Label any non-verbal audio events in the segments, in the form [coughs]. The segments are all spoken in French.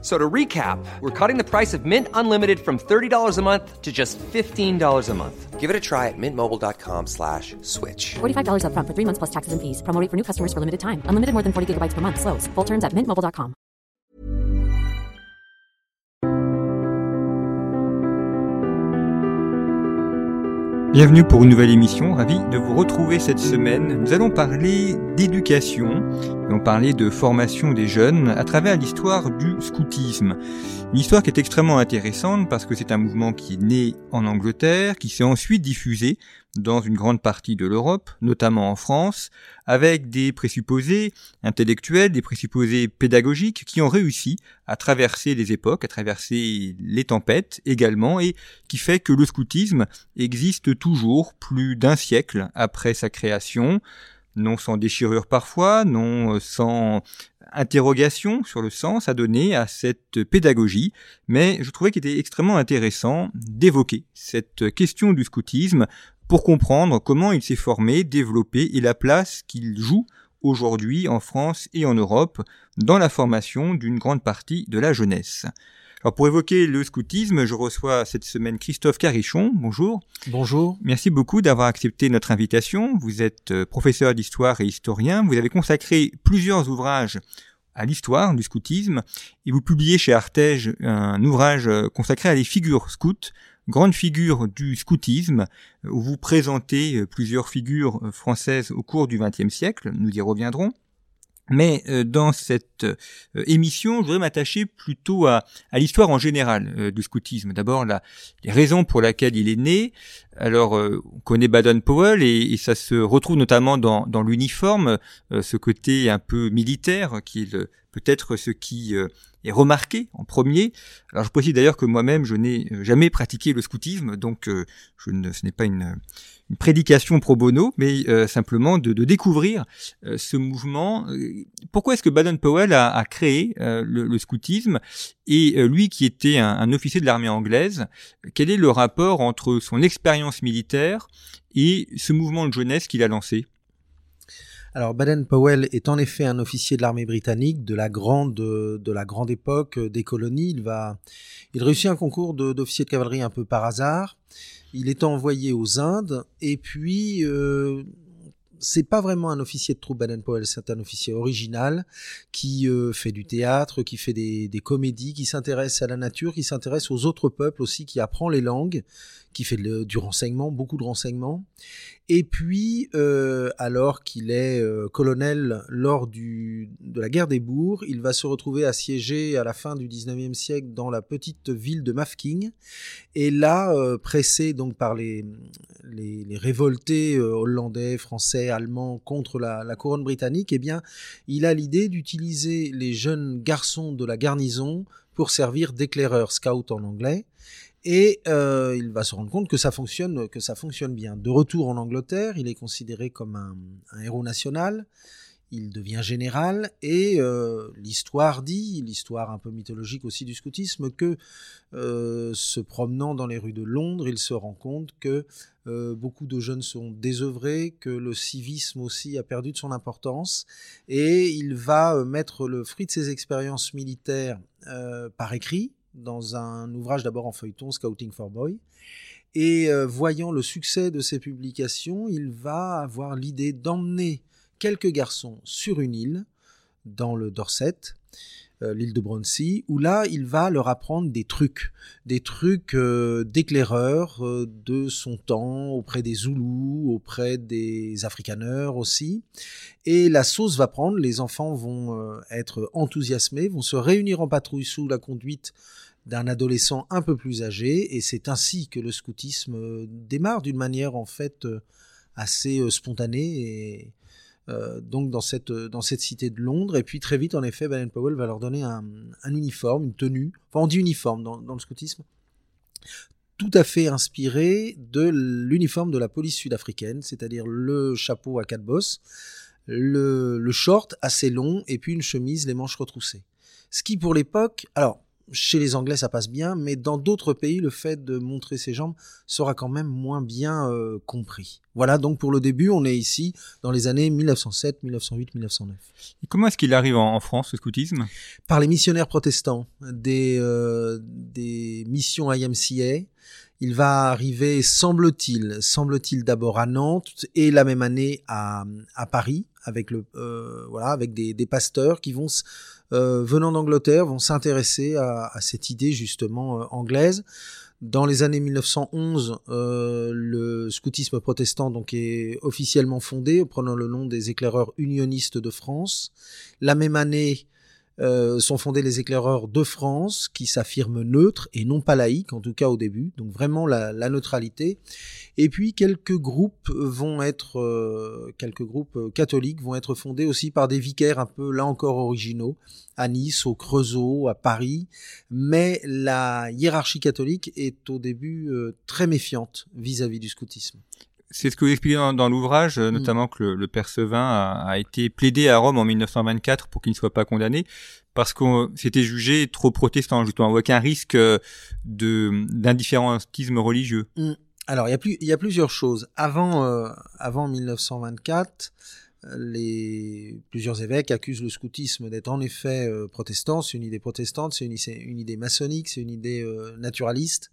So to recap, we're cutting the price of Mint Unlimited from $30 a month to just $15 a month. Give it a try at mintmobile.com slash switch. $45 upfront for three months plus taxes and fees. Promo rate for new customers for limited time. Unlimited more than 40 gigabytes per month. Slows. Full terms at mintmobile.com. Bienvenue pour une nouvelle émission, ravi de vous retrouver cette semaine. Nous allons parler d'éducation, allons parler de formation des jeunes à travers l'histoire du scoutisme. Une histoire qui est extrêmement intéressante parce que c'est un mouvement qui est né en Angleterre, qui s'est ensuite diffusé dans une grande partie de l'Europe, notamment en France, avec des présupposés intellectuels, des présupposés pédagogiques qui ont réussi à traverser les époques, à traverser les tempêtes également, et qui fait que le scoutisme existe toujours plus d'un siècle après sa création, non sans déchirure parfois, non sans interrogation sur le sens à donner à cette pédagogie, mais je trouvais qu'il était extrêmement intéressant d'évoquer cette question du scoutisme pour comprendre comment il s'est formé, développé et la place qu'il joue aujourd'hui en France et en Europe dans la formation d'une grande partie de la jeunesse. Alors pour évoquer le scoutisme, je reçois cette semaine Christophe Carichon. Bonjour. Bonjour. Merci beaucoup d'avoir accepté notre invitation. Vous êtes euh, professeur d'histoire et historien. Vous avez consacré plusieurs ouvrages à l'histoire du scoutisme et vous publiez chez Artege un ouvrage euh, consacré à les figures scouts, grande figure du scoutisme, où vous présentez euh, plusieurs figures françaises au cours du XXe siècle. Nous y reviendrons. Mais euh, dans cette euh, émission, je voudrais m'attacher plutôt à, à l'histoire en général euh, du scoutisme. D'abord, les raisons pour lesquelles il est né. Alors, on connaît Baden-Powell et, et, ça se retrouve notamment dans, dans l'uniforme, ce côté un peu militaire qui est peut-être ce qui est remarqué en premier. Alors, je précise d'ailleurs que moi-même, je n'ai jamais pratiqué le scoutisme, donc je ne, ce n'est pas une une prédication pro bono, mais euh, simplement de, de découvrir euh, ce mouvement. Pourquoi est-ce que Baden-Powell a, a, créé euh, le, le, scoutisme et lui qui était un, un officier de l'armée anglaise, quel est le rapport entre son expérience militaire et ce mouvement de jeunesse qu'il a lancé? Alors Baden-Powell est en effet un officier de l'armée britannique de la grande de la grande époque des colonies. Il va il réussit un concours d'officier de, cavalerie un peu par hasard. Il est envoyé aux Indes et puis euh, c'est pas vraiment un officier de troupe Baden-Powell, c'est un officier original qui euh, fait du théâtre, qui fait des, des comédies, qui s'intéresse à la nature, qui s'intéresse aux autres peuples aussi, qui apprend les langues, qui fait du renseignement, beaucoup de renseignement. Et puis, euh, alors qu'il est euh, colonel lors de la guerre des bourgs, il va se retrouver assiégé à la fin du 19e siècle dans la petite ville de Mafking. Et là, euh, pressé donc par les, révoltés hollandais, français, allemands contre la, couronne britannique, eh bien, il a l'idée d'utiliser les jeunes garçons de la garnison pour servir d'éclaireurs, scout en anglais et euh, il va se rendre compte que ça fonctionne, que ça fonctionne bien. De retour en Angleterre, il est considéré comme un, héros national. Il devient général et euh, l'histoire dit, l'histoire un peu mythologique aussi du scoutisme, que euh, se promenant dans les rues de Londres, il se rend compte que beaucoup de jeunes sont désœuvrés, que le civisme aussi a perdu de son importance et il va mettre le fruit de ses expériences militaires par écrit dans un ouvrage d'abord en feuilleton, Scouting for Boy. Et euh, voyant le succès de ces publications, il va avoir l'idée d'emmener quelques garçons sur une île, dans le Dorset, euh, l'île de Bronsey, où là, il va leur apprendre des trucs, des trucs euh, d'éclaireurs euh, de son temps, auprès des Zoulous, auprès des Afrikaners aussi. Et la sauce va prendre, les enfants vont être enthousiasmés, vont se réunir en patrouille sous la conduite d'un adolescent un peu plus âgé, et c'est ainsi que le scoutisme démarre d'une manière en fait assez spontanée et euh, donc dans cette, dans cette cité de Londres. Et puis très vite, en effet, Baden-Powell va leur donner un, un, uniforme, une tenue, enfin on dit uniforme dans, dans le scoutisme, tout à fait inspiré de l'uniforme de la police sud-africaine, c'est-à-dire le chapeau à quatre bosses, le, le, short assez long et puis une chemise, les manches retroussées. Ce qui, pour l'époque, alors, chez les Anglais, ça passe bien, mais dans d'autres pays, le fait de montrer ses jambes sera quand même moins bien euh, compris. Voilà, donc pour le début, on est ici dans les années 1907, 1908, 1909. Et comment est-ce qu'il arrive en, en France, le scoutisme? Par les missionnaires protestants, des, euh, des missions IMCA. Il va arriver, semble-t-il, semble-t-il d'abord à Nantes et la même année à, à Paris avec le euh, voilà avec des, des pasteurs qui vont euh, venant d'Angleterre vont s'intéresser à, à cette idée justement euh, anglaise. Dans les années 1911, euh, le scoutisme protestant donc est officiellement fondé, prenant le nom des éclaireurs unionistes de France. La même année, euh, sont fondés les éclaireurs de France, qui s'affirment neutres et non pas laïques, en tout cas au début, donc vraiment la, la neutralité. Et puis quelques groupes vont être, euh, quelques groupes euh, catholiques vont être fondés aussi par des vicaires un peu là encore originaux, à Nice, au Creusot, à Paris. Mais la hiérarchie catholique est au début euh, très méfiante vis-à-vis du scoutisme. C'est ce que vous expliquez dans, dans l'ouvrage, euh, Mm. notamment que le, le père Sevin a, a été plaidé à Rome en 1924 pour qu'il ne soit pas condamné, parce que c'était jugé trop protestant, justement, avec un risque euh, de d'indifférentisme religieux. Alors, il y, a plus, il y a plusieurs choses. Avant, euh, avant 1924, euh, les, plusieurs évêques accusent le scoutisme d'être en effet euh, protestant. C'est une idée protestante, c'est une, idée maçonnique, c'est une idée euh, naturaliste.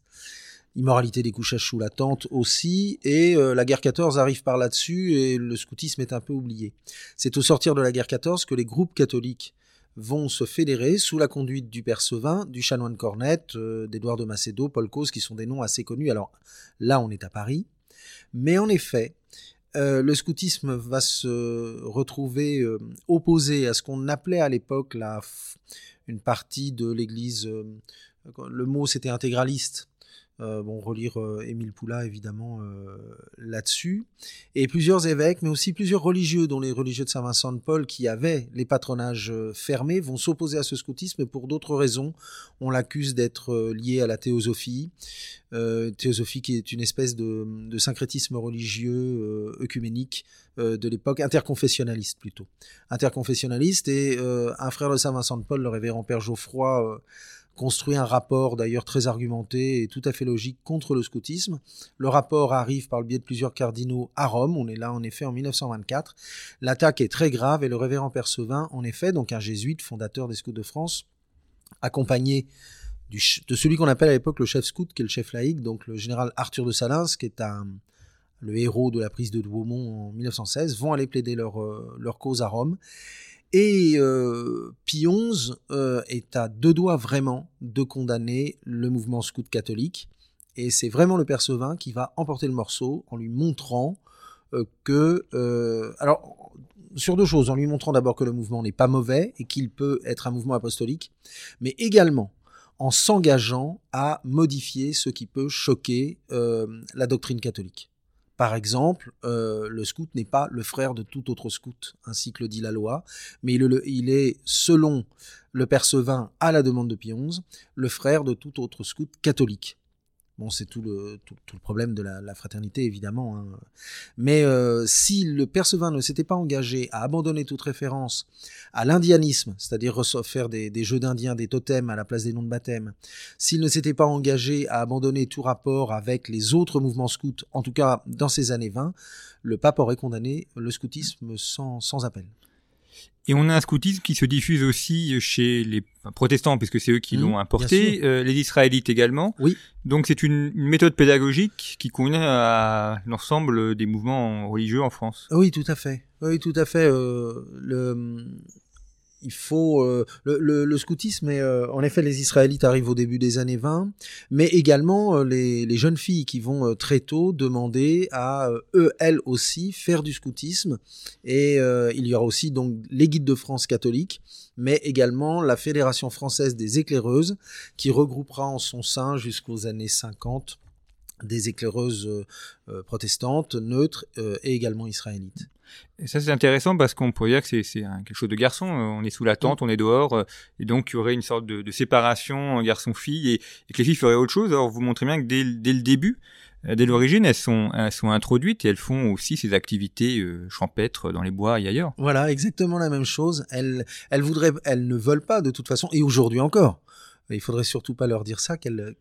Immoralité des couchages sous la tente aussi. Et euh, la guerre 14 arrive par là-dessus et le scoutisme est un peu oublié. C'est au sortir de la guerre 14 que les groupes catholiques vont se fédérer sous la conduite du père Sevin, du chanoine Cornette, euh, d'Édouard de Macedo, Paul Cause, qui sont des noms assez connus. Alors là, on est à Paris. Mais en effet, euh, le scoutisme va se retrouver euh, opposé à ce qu'on appelait à l'époque une partie de l'Église. le mot c'était intégraliste. Euh, bon, relire euh, Émile Poula évidemment euh, là-dessus. Et plusieurs évêques, mais aussi plusieurs religieux, dont les religieux de Saint-Vincent de Paul, qui avaient les patronages fermés, vont s'opposer à ce scoutisme pour d'autres raisons. On l'accuse d'être lié à la théosophie, théosophie qui est une espèce de, de syncrétisme religieux œcuménique de l'époque, interconfessionnaliste plutôt. Interconfessionnaliste, et un frère de Saint-Vincent de Paul, le révérend Père Geoffroy, construit un rapport d'ailleurs très argumenté et tout à fait logique contre le scoutisme. Le rapport arrive par le biais de plusieurs cardinaux à Rome, on est là en effet en 1924. L'attaque est très grave et le révérend Père Sevin, en effet, donc un jésuite, fondateur des scouts de France, accompagné de celui qu'on appelle à l'époque le chef scout, qui est le chef laïque, donc le général Arthur de Salins, qui est un, le héros de la prise de Douaumont en 1916, vont aller plaider leur, euh, leur cause à Rome. Et euh, Pie XI euh, est à deux doigts vraiment de condamner le mouvement scout catholique. Et c'est vraiment le père Sevin qui va emporter le morceau en lui montrant euh, que... euh, alors, sur deux choses, en lui montrant d'abord que le mouvement n'est pas mauvais et qu'il peut être un mouvement apostolique, mais également en s'engageant à modifier ce qui peut choquer la doctrine catholique. Par exemple, euh, le scout n'est pas le frère de tout autre scout, ainsi que le dit la loi, mais il, il est, selon le père Sevin, à la demande de Pie XI, le frère de tout autre scout catholique. Bon, c'est tout le, tout, le problème de la, fraternité, évidemment. hein. Mais euh, si le père Sevin ne s'était pas engagé à abandonner toute référence à l'indianisme, c'est-à-dire faire des, des jeux d'indiens, des totems à la place des noms de baptême, s'il ne s'était pas engagé à abandonner tout rapport avec les autres mouvements scouts, en tout cas dans ces années 20, le pape aurait condamné le scoutisme sans appel. Et on a un scoutisme qui se diffuse aussi chez les protestants, puisque c'est eux qui Mhm, l'ont importé, euh, les israélites également. Oui. Donc c'est une, une méthode pédagogique qui convient à l'ensemble des mouvements religieux en France. Oui, tout à fait. Oui, tout à fait. euh, le, il faut euh, le, scoutisme. Est, euh, en effet, les Israélites arrivent au début des années 20, mais également euh, les, les jeunes filles qui vont très tôt demander à eux, elles aussi, faire du scoutisme. Et il y aura aussi donc les guides de France catholiques, mais également la Fédération française des éclaireuses, qui regroupera en son sein jusqu'aux années 50 des éclaireuses protestantes, neutres et également israélites. Et ça c'est intéressant parce qu'on pourrait dire que c'est quelque chose de garçon. euh, On est sous la tente, on est dehors, euh, et donc il y aurait une sorte de, de séparation garçon-fille et, et que les filles feraient autre chose. Alors vous montrez bien que dès, le- dès le début, Euh, Dès l'origine, elles sont, elles sont introduites et elles font aussi ces activités euh, champêtres dans les bois et ailleurs. Voilà, exactement la même chose. Elles, elles voudraient, elles ne veulent pas de toute façon, et aujourd'hui encore. Il faudrait surtout pas leur dire ça qu'elles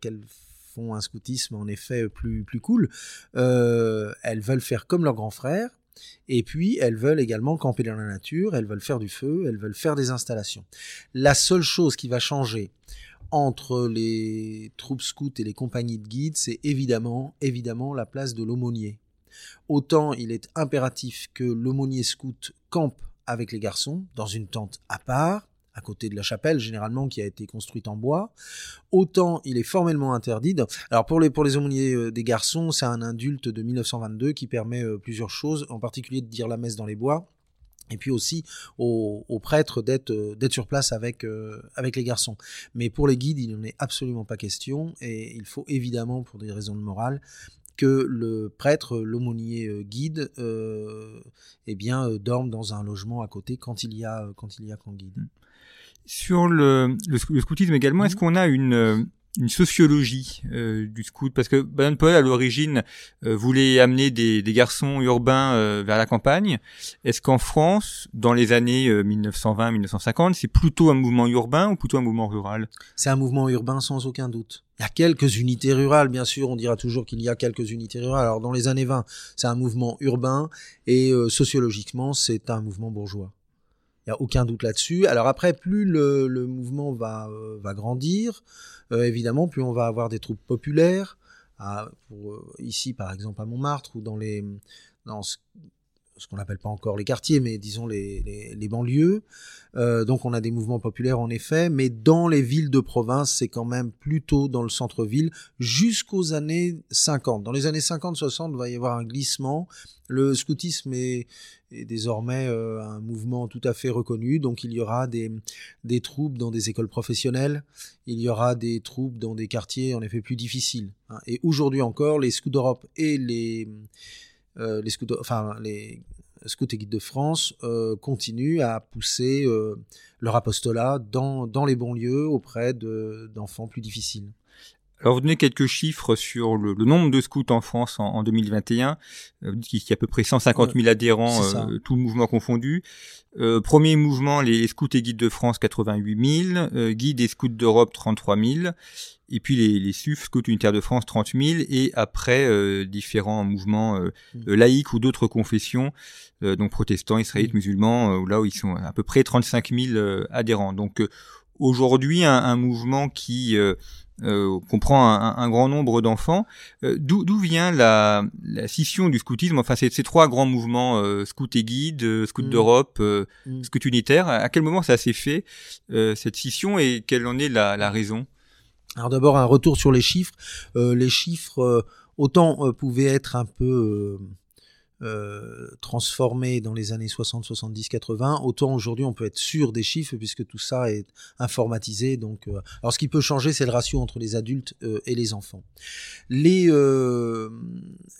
font un scoutisme en effet plus plus cool. Euh, elles veulent faire comme leurs grands frères. Et puis, elles veulent également camper dans la nature, elles veulent faire du feu, elles veulent faire des installations. La seule chose qui va changer entre les troupes scouts et les compagnies de guides, c'est évidemment, évidemment la place de l'aumônier. Autant il est impératif que l'aumônier scout campe avec les garçons dans une tente à part, à côté de la chapelle généralement qui a été construite en bois, autant il est formellement interdit. Alors pour les pour les aumôniers euh, des garçons, c'est un indulte de 1922 qui permet euh, plusieurs choses, en particulier de dire la messe dans les bois. Et puis aussi aux, prêtres d'être euh, d'être sur place avec avec les garçons. Mais pour les guides, il n'en est absolument pas question et il faut évidemment pour des raisons de morale que le prêtre, l'aumônier guide, eh bien dorme dans un logement à côté quand il y a quand il y a qu'en guide. Sur le, le, sc- le scoutisme également, Mhm. est-ce qu'on a une, euh, une sociologie euh, du scout? Parce que Baden-Powell, à l'origine, euh, voulait amener des, des garçons urbains euh, vers la campagne. Est-ce qu'en France, dans les années euh, 1920-1950, c'est plutôt un mouvement urbain ou plutôt un mouvement rural? C'est un mouvement urbain sans aucun doute. Il y a quelques unités rurales, bien sûr, on dira toujours qu'il y a quelques unités rurales. Alors dans les années 20, c'est un mouvement urbain et euh, sociologiquement, c'est un mouvement bourgeois. Il n'y a aucun doute là-dessus. Alors après, plus le, mouvement va, euh, grandir, euh, évidemment, plus on va avoir des troupes populaires. Pour, euh, ici, par exemple, à Montmartre ou dans les dans ce, qu'on n'appelle pas encore les quartiers, mais disons les, banlieues. Donc on a des mouvements populaires en effet, mais dans les villes de province, c'est quand même plutôt dans le centre-ville jusqu'aux années 50. Dans les années 50-60, il va y avoir un glissement. Le scoutisme est, désormais euh, un mouvement tout à fait reconnu, donc il y aura des, des troupes dans des écoles professionnelles, il y aura des troupes dans des quartiers en effet plus difficiles. hein. Et aujourd'hui encore, les scouts d'Europe et les, euh, les scouts, enfin les Scouts et Guides de France euh, continuent à pousser leur apostolat dans, dans les bons lieux auprès de- d'enfants plus difficiles. Alors, vous donnez quelques chiffres sur le, le nombre de scouts en France en, en 2021. Euh, Vous dites qu'il y a à peu près 150 000 adhérents, euh, tout mouvement confondu. Euh, premier mouvement, les, les scouts et guides de France, 88 000. Euh, guides et scouts d'Europe, 33 000. Et puis les, les SUF, scouts unitaires de France, 30 000. Et après, euh, différents mouvements euh, Mm. euh, laïques ou d'autres confessions, euh, donc protestants, israélites, Mm. musulmans, euh, là où ils sont à peu près 35 000 euh, adhérents. Donc euh, aujourd'hui, un, un mouvement qui... euh, euh, comprend un, un grand nombre d'enfants. Euh, D'où vient la, la scission du scoutisme? Enfin, ces, ces trois grands mouvements, euh, scout et guide, euh, scout Mm. d'Europe, euh, Mm. scout unitaire. À quel moment ça s'est fait euh, cette scission et quelle en est la, la raison? Alors d'abord un retour sur les chiffres. Euh, les chiffres euh, autant euh, pouvaient être un peu euh, transformés dans les années 60, 70, 80, autant aujourd'hui on peut être sûr des chiffres puisque tout ça est informatisé. Donc, euh, alors ce qui peut changer, c'est le ratio entre les adultes euh, et les enfants. Les euh,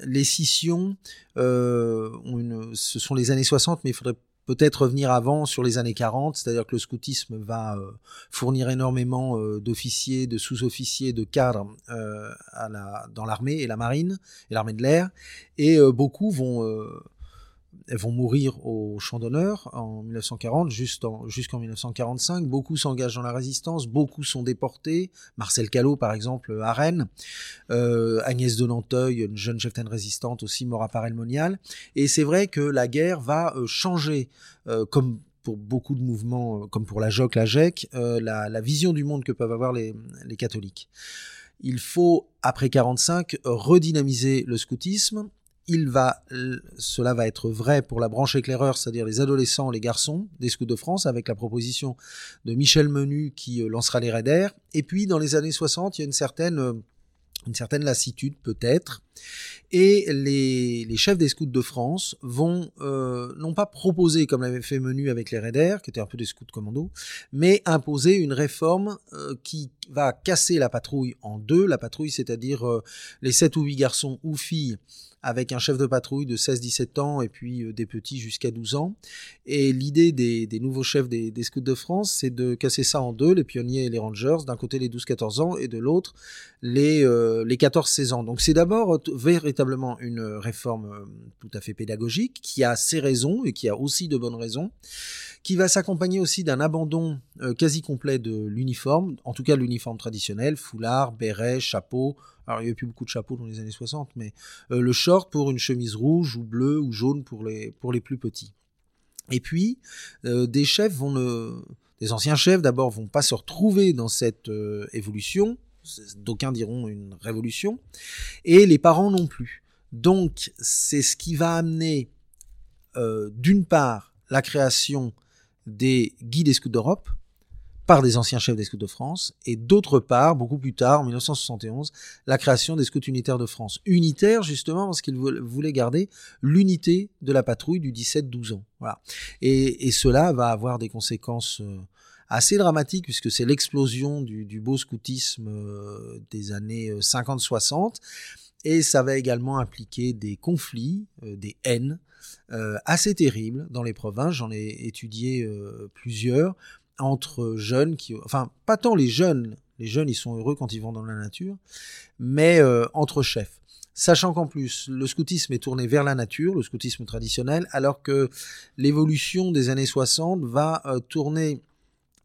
les scissions, une, ce sont les années 60, mais il faudrait peut-être revenir avant sur les années 40, c'est-à-dire que le scoutisme va euh, fournir énormément euh, d'officiers, de sous-officiers, de cadres euh, dans l'armée et la marine et l'armée de l'air, et beaucoup vont euh, vont mourir au champ d'honneur en 1940 juste en- jusqu'en 1945. Beaucoup s'engagent dans la résistance, beaucoup sont déportés. Marcel Callot, par exemple, à Rennes. Euh, Agnès de Nanteuil, une jeune cheftaine résistante aussi, mort à Paray-le-Monial. Et c'est vrai que la guerre va euh, changer, euh, comme pour beaucoup de mouvements, comme pour la JOC, la GEC, la, la vision du monde que peuvent avoir les, les catholiques. Il faut, après 45, redynamiser le scoutisme. Il va, cela va être vrai pour la branche éclaireur, c'est-à-dire les adolescents, les garçons des scouts de France, avec la proposition de Michel Menu qui euh, lancera les raiders. Et puis, dans les années 60, il y a une certaine, euh, une certaine lassitude peut-être. Et les, les chefs des scouts de France vont euh, non pas proposer, comme l'avait fait Menu avec les raiders, qui étaient un peu des scouts commando, mais imposer une réforme euh, qui va casser la patrouille en deux. La patrouille, c'est-à-dire euh, les sept ou huit garçons ou filles avec un chef de patrouille de 16-17 ans et puis euh, des petits jusqu'à 12 ans. Et l'idée des, nouveaux chefs des, Scouts de France, c'est de casser ça en deux, les pionniers et les rangers, d'un côté les 12-14 ans et de l'autre les, euh, les 14-16 ans. Donc c'est d'abord véritablement une réforme euh, tout à fait pédagogique qui a ses raisons et qui a aussi de bonnes raisons qui va s'accompagner aussi d'un abandon quasi complet de l'uniforme, en tout cas l'uniforme traditionnel, foulard, béret, chapeau, alors il n'y avait plus beaucoup de chapeaux dans les années 60, mais euh, le short pour une chemise rouge ou bleue ou jaune pour les, pour les plus petits. Et puis, euh, des chefs vont ne... des anciens chefs d'abord vont pas se retrouver dans cette euh, évolution, d'aucuns diront une révolution, et les parents non plus. Donc, c'est ce qui va amener, d'une part, la création des guides et scouts d'Europe, par des anciens chefs des scouts de France, et d'autre part, beaucoup plus tard, en 1971, la création des scouts unitaires de France. Unitaires, justement, parce qu'ils voulaient garder l'unité de la patrouille du 17-12 ans. Voilà. Et, cela va avoir des conséquences euh, assez dramatiques, puisque c'est l'explosion du, beau scoutisme euh, des années 50-60, euh, et ça va également impliquer des conflits, des haines, assez terribles dans les provinces. J'en ai étudié plusieurs entre jeunes qui, enfin, pas tant les jeunes, les jeunes ils sont heureux quand ils vont dans la nature, mais euh, entre chefs. Sachant qu'en plus, le scoutisme est tourné vers la nature, le scoutisme traditionnel, alors que l'évolution des années 60 va euh, tourner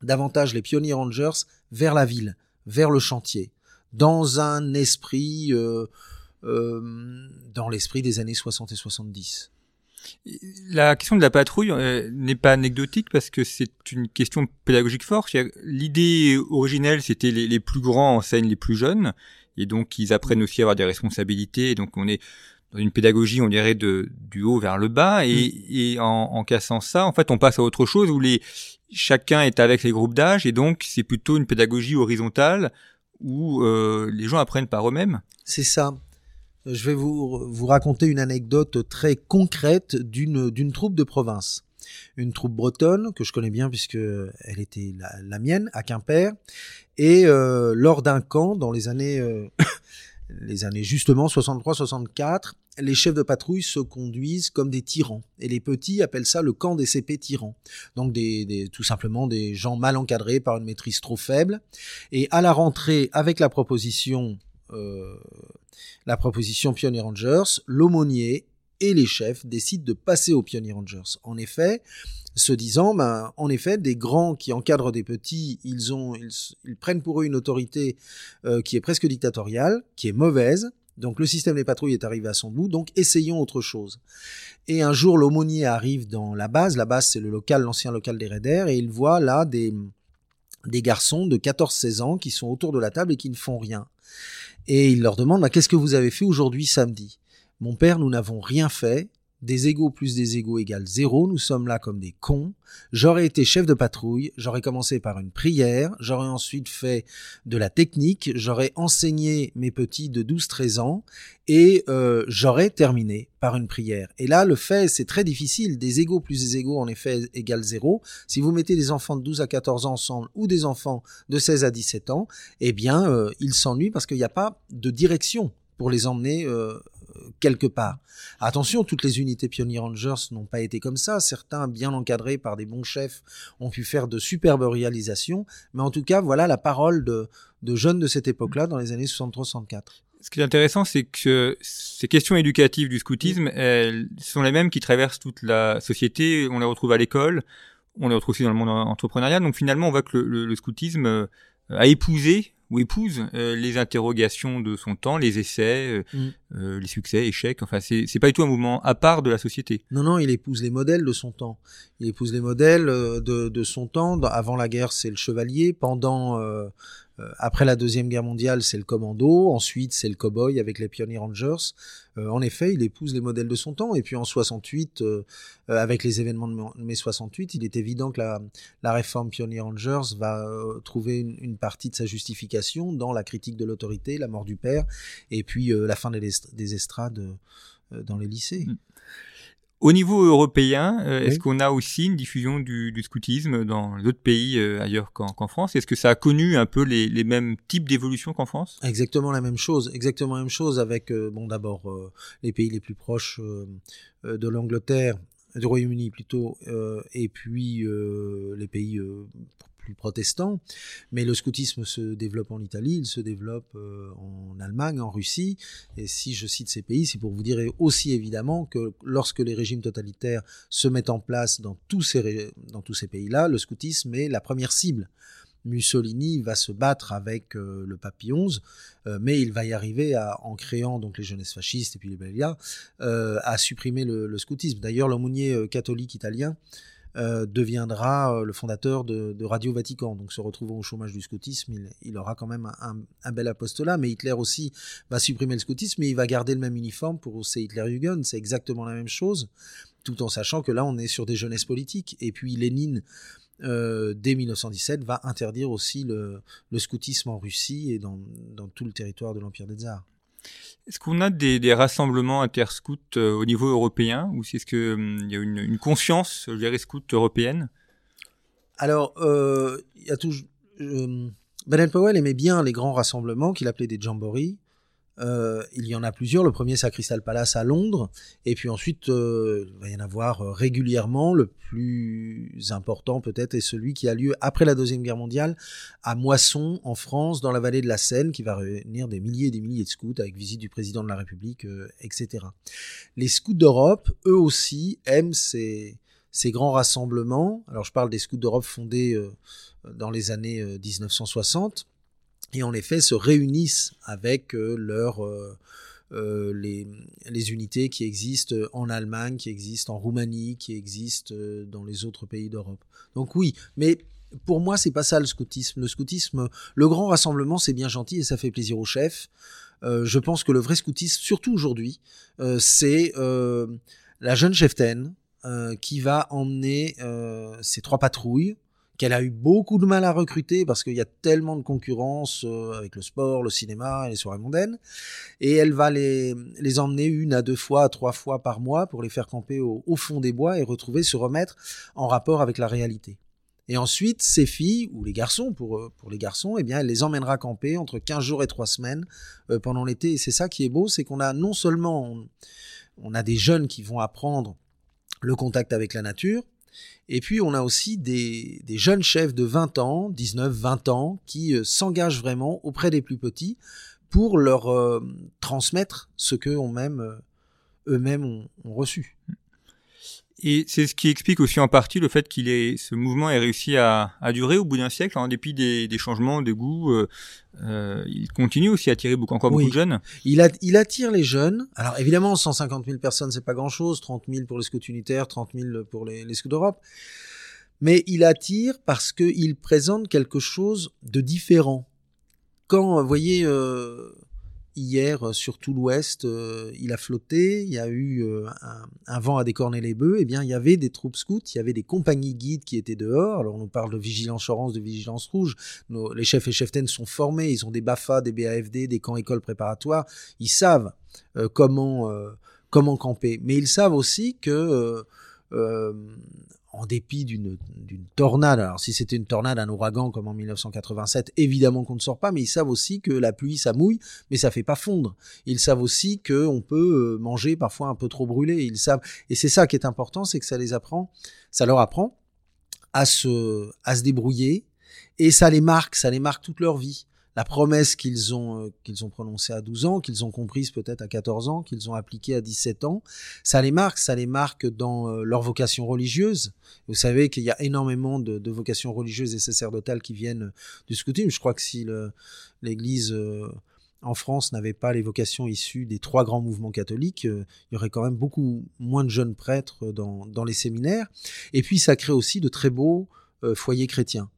davantage les pionniers rangers vers la ville, vers le chantier, dans un esprit, euh, dans l'esprit des années 60 et 70. La question de la patrouille euh, n'est pas anecdotique parce que c'est une question pédagogique forte. L'idée originelle, c'était les, les, plus grands enseignent les plus jeunes, et donc ils apprennent aussi à avoir des responsabilités. Et donc on est dans une pédagogie, on dirait, de, du haut vers le bas. Et, mm. et en, en, cassant ça, en fait, on passe à autre chose où les, chacun est avec les groupes d'âge, et donc c'est plutôt une pédagogie horizontale où euh, les gens apprennent par eux-mêmes. C'est ça je vais vous, vous raconter une anecdote très concrète d'une, troupe de province. Une troupe bretonne que je connais bien puisque elle était la, mienne à Quimper. Et euh, lors d'un camp dans les années, euh, [coughs] les années justement 63-64, les chefs de patrouille se conduisent comme des tyrans. Et les petits appellent ça le camp des CP tyrans. Donc des, des, tout simplement des gens mal encadrés par une maîtrise trop faible. Et à la rentrée, avec la proposition euh, la proposition Pioneer Rangers, l'aumônier et les chefs décident de passer aux Pioneer Rangers. En effet, se disant, ben, en effet, des grands qui encadrent des petits, ils ont, ils, prennent pour eux une autorité euh, qui est presque dictatoriale, qui est mauvaise. Donc le système des patrouilles est arrivé à son bout, donc essayons autre chose. Et un jour, l'aumônier arrive dans la base. La base, c'est le local, l'ancien local des raiders, et il voit là des, des garçons de 14-16 ans qui sont autour de la table et qui ne font rien et il leur demande bah, qu'est-ce que vous avez fait aujourd'hui samedi? Mon père, nous n'avons rien fait. Des égaux plus des égaux égale zéro. Nous sommes là comme des cons. J'aurais été chef de patrouille. J'aurais commencé par une prière. J'aurais ensuite fait de la technique. J'aurais enseigné mes petits de 12-13 ans. Et euh, j'aurais terminé par une prière. Et là, le fait, c'est très difficile. Des égaux plus des égaux, en effet, égale zéro. Si vous mettez des enfants de 12 à 14 ans ensemble ou des enfants de 16 à 17 ans, eh bien, euh, ils s'ennuient parce qu'il n'y a pas de direction pour les emmener euh, quelque part. Attention, toutes les unités Pioneer Rangers n'ont pas été comme ça. Certains, bien encadrés par des bons chefs, ont pu faire de superbes réalisations. Mais en tout cas, voilà la parole de, jeunes de cette époque-là, dans les années 63-64. Ce qui est intéressant, c'est que ces questions éducatives du scoutisme, elles sont les mêmes qui traversent toute la société. On les retrouve à l'école, on les retrouve aussi dans le monde entrepreneurial. Donc finalement, on voit que le scoutisme euh, a épousé ou épouse euh, les interrogations de son temps, les essais, euh, mm. euh, les succès, échecs. Enfin, c'est c'est pas du tout un mouvement à part de la société. Non, non, il épouse les modèles de son temps. Il épouse les modèles de, de son temps. Avant la guerre, c'est le chevalier. Pendant après la Deuxième Guerre mondiale, c'est le commando. Ensuite, c'est le cowboy avec les Pioneer Rangers. Euh, en effet, il épouse les modèles de son temps. Et puis en 68, euh, avec les événements de mai 68, il est évident que la, la réforme Pioneer Rangers va trouver une, partie de sa justification dans la critique de l'autorité, la mort du père, et puis la fin des, des estrades dans les lycées. Mm. Au niveau européen, euh, est-ce qu'on a aussi une diffusion du, du scoutisme dans d'autres pays euh, ailleurs qu'en France? Est-ce que ça a connu un peu les, les mêmes types d'évolution qu'en France? Exactement la même chose, exactement la même chose avec euh, bon d'abord les pays les plus proches de l'Angleterre, du Royaume-Uni plutôt, euh, et puis euh, les pays euh, plus protestants. Mais le scoutisme se développe en Italie, il se développe en Allemagne, en Russie. Et si je cite ces pays, c'est pour vous dire aussi évidemment que lorsque les régimes totalitaires se mettent en place dans tous ces dans tous ces pays-là, le scoutisme est la première cible. Mussolini va se battre avec euh, le Pie XI, euh, mais il va y arriver en créant donc les jeunesses fascistes et puis les Bellias, euh, à supprimer le, scoutisme. D'ailleurs, l'aumônier euh, catholique italien deviendra le fondateur de, Radio Vatican. Donc, se retrouvant au chômage du scoutisme, il, aura quand même un, bel apostolat. Mais Hitler aussi va supprimer le scoutisme, mais il va garder le même uniforme pour ces Hitlerjugend. C'est exactement la même chose, tout en sachant que là, on est sur des jeunesses politiques. Et puis, Lénine euh, dès 1917, va interdire aussi le, le scoutisme en Russie et dans, dans tout le territoire de l'Empire des Tsars. Est-ce qu'on a des, des rassemblements interscouts euh, au niveau européen ou est-ce que hum, y a une, une conscience, je dirais, scout européenne? Alors, euh, il y a. Euh, Baden-Powell aimait bien les grands rassemblements qu'il appelait des jamborees. Euh, il y en a plusieurs. Le premier, c'est à Crystal Palace à Londres. Et puis ensuite, euh, il va y en avoir euh, régulièrement. Le plus important, peut-être, est celui qui a lieu après la Deuxième Guerre mondiale à Moisson, en France, dans la vallée de la Seine, qui va réunir des milliers et des milliers de scouts avec visite du président de la République, etc. Les scouts d'Europe, eux aussi, aiment ces, ces grands rassemblements. Alors, je parle des scouts d'Europe fondés dans les années euh, 1960 et en effet se réunissent avec euh, leurs euh, euh, les, les unités qui existent en Allemagne, qui existent en Roumanie, qui existent euh, dans les autres pays d'Europe. Donc oui, mais pour moi c'est pas ça le scoutisme. Le scoutisme, le grand rassemblement c'est bien gentil et ça fait plaisir aux chefs. Euh, je pense que le vrai scoutisme, surtout aujourd'hui, euh, c'est la jeune cheftaine qui va emmener ses trois patrouilles qu'elle a eu beaucoup de mal à recruter parce qu'il y a tellement de concurrence euh, avec le sport, le cinéma et les soirées mondaines. Et elle va les, emmener une à deux fois, trois fois par mois pour les faire camper au, fond des bois et retrouver, se remettre en rapport avec la réalité. Et ensuite, ces filles, ou les garçons, pour, euh, pour les garçons, eh bien, elle les emmènera camper entre 15 jours et 3 semaines euh, pendant l'été. Et c'est ça qui est beau, c'est qu'on a non seulement, on a des jeunes qui vont apprendre le contact avec la nature, et puis, on a aussi des, jeunes chefs de 20 ans, 19, 20 ans, qui euh, s'engagent vraiment auprès des plus petits pour leur euh, transmettre ce que on même, euh, eux-mêmes ont, ont reçu. Et c'est ce qui explique aussi en partie le fait qu'il ait ce mouvement ait réussi à, à durer au bout d'un siècle, en dépit des, des changements de goût. Euh, euh, il continue aussi à attirer beaucoup, encore Oui. beaucoup de jeunes. Il, a, il attire les jeunes. Alors évidemment, 150 000 personnes, c'est pas grand-chose. 30 000 pour les scouts unitaires, 30 000 pour les, les scouts d'Europe. Mais il attire parce qu'il présente quelque chose de différent. Quand, vous voyez, euh, hier, euh, sur tout l'ouest, euh, il a flotté, il y a eu euh, un, vent à décorner les bœufs, eh bien, il y avait des troupes scouts, il y avait des compagnies guides qui étaient dehors. Alors, on nous parle de vigilance orange, de vigilance rouge. Les chefs et cheftaines sont formés, ils ont des BAFA, des BAFD, des camps écoles préparatoires. Ils savent comment, camper. Mais ils savent aussi que, en dépit d'une tornade, alors si c'était une tornade, un ouragan comme en 1987, évidemment qu'on ne sort pas, mais ils savent aussi que la pluie, ça mouille, mais ça fait pas fondre. Ils savent aussi que on peut euh, manger parfois un peu trop brûlé. Ils savent, et c'est ça qui est important, c'est que ça les apprend, ça leur apprend à se, à se débrouiller, et ça les marque, ça les marque toute leur vie. La promesse qu'ils ont, euh, qu'ils ont prononcée à 12 ans, qu'ils ont comprise peut-être à 14 ans, qu'ils ont appliquée à 17 ans, ça les marque, ça les marque dans euh, leur vocation religieuse. Vous savez qu'il y a énormément de, vocations religieuses et sacerdotales qui viennent du scoutisme. Je crois que si l'Église euh, en France n'avait pas les vocations issues des trois grands mouvements catholiques, euh, il y aurait quand même beaucoup moins de jeunes prêtres dans, les séminaires. Et puis ça crée aussi de très beaux euh, foyers chrétiens.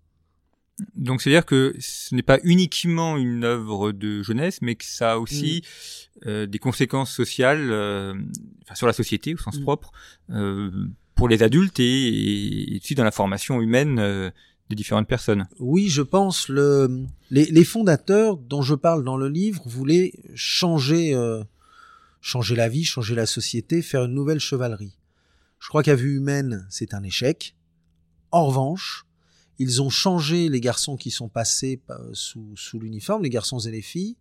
Donc c'est-à-dire que ce n'est pas uniquement une œuvre de jeunesse, mais que ça a aussi euh, des conséquences sociales euh, enfin, sur la société au sens Mm. propre, euh, pour les adultes et, et aussi dans la formation humaine des différentes personnes. Oui, je pense le les, les fondateurs dont je parle dans le livre voulaient changer changer la vie, changer la société, faire une nouvelle chevalerie. Je crois qu'à vue humaine, c'est un échec. En revanche, ils ont changé les garçons qui sont passés euh, sous, l'uniforme, les garçons et les filles,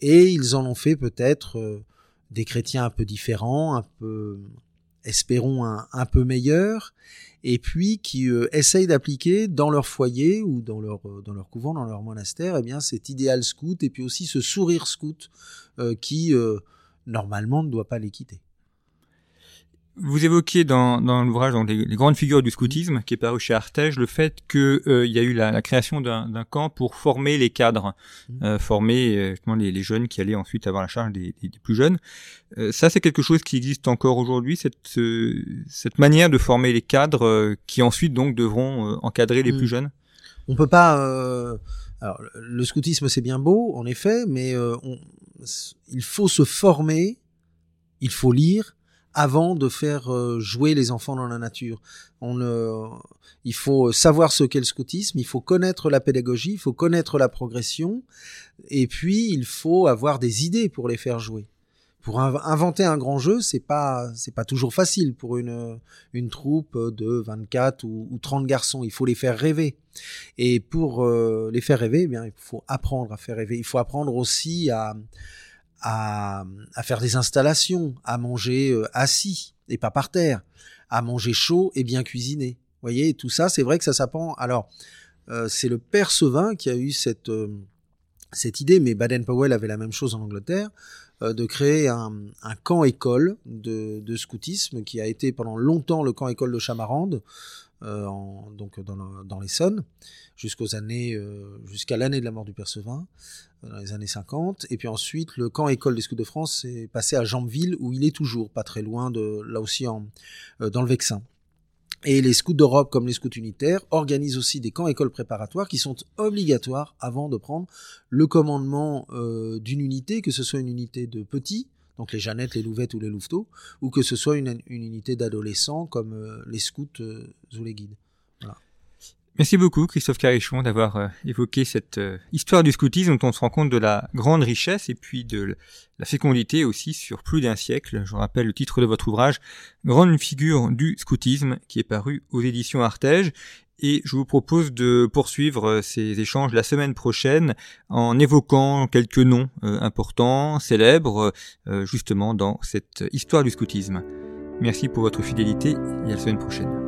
et ils en ont fait peut-être euh, des chrétiens un peu différents, un peu, espérons, un, un peu meilleurs, et puis qui euh, essayent d'appliquer dans leur foyer ou dans leur, dans leur couvent, dans leur monastère, eh bien cet idéal scout, et puis aussi ce sourire scout qui, normalement, ne doit pas les quitter. Vous évoquiez dans, dans l'ouvrage donc les, les grandes figures du scoutisme qui est paru chez Artege le fait que euh, y a eu la, la création d'un d'un camp pour former les cadres, Mhm. euh, former euh, justement les, les jeunes qui allaient ensuite avoir la charge des, des- des plus jeunes. Euh, ça c'est quelque chose qui existe encore aujourd'hui cette euh, cette manière de former les cadres euh, qui ensuite donc devront euh, encadrer les Mhm. plus jeunes? On peut pas. euh, alors, le scoutisme c'est bien beau, en effet, mais euh, on- il faut se former, il faut lire avant de faire euh, jouer les enfants dans la nature. On, euh, il faut savoir ce qu'est le scoutisme, il faut connaître la pédagogie, il faut connaître la progression, et puis il faut avoir des idées pour les faire jouer. Pour inv- inventer un grand jeu, c'est pas c'est pas toujours facile pour une une troupe de 24 ou, ou 30 garçons. Il faut les faire rêver. Et pour euh, les faire rêver, eh bien, il faut apprendre à faire rêver. Il faut apprendre aussi à, à, faire des installations, à manger euh, assis et pas par terre, à manger chaud et bien cuisiné. Vous voyez, tout ça, c'est vrai que ça s'apprend. Alors, euh, c'est le père qui a eu cette, euh, cette idée, mais Baden-Powell avait la même chose en Angleterre, de créer un, un camp école de, scoutisme qui a été pendant longtemps le camp école de Chamarande, donc dans, le- dans l'Essonne, jusqu'aux années, jusqu'à l'année de la mort du Père dans les années 50. Et puis ensuite, le camp école des scouts de France est passé à Jambeville, où il est toujours, pas très loin de, là aussi en, euh, dans le Vexin. Et les scouts d'Europe, comme les scouts unitaires, organisent aussi des camps écoles préparatoires qui sont obligatoires avant de prendre le commandement euh, d'une unité, que ce soit une unité de petits, donc les Jeannettes, les Louvettes ou les Louveteaux, ou que ce soit une, unité d'adolescents comme euh, les scouts ou les guides. Merci beaucoup Christophe Carichon d'avoir euh, évoqué cette euh, histoire du scoutisme dont on se rend compte de la grande richesse et puis de la fécondité aussi sur plus d'un siècle. Je rappelle le titre de votre ouvrage, Grande figure du scoutisme, qui est paru aux éditions Artege. Et je vous propose de poursuivre euh, ces échanges la semaine prochaine en évoquant quelques noms importants, célèbres, justement dans cette histoire du scoutisme. Merci pour votre fidélité et à la semaine prochaine.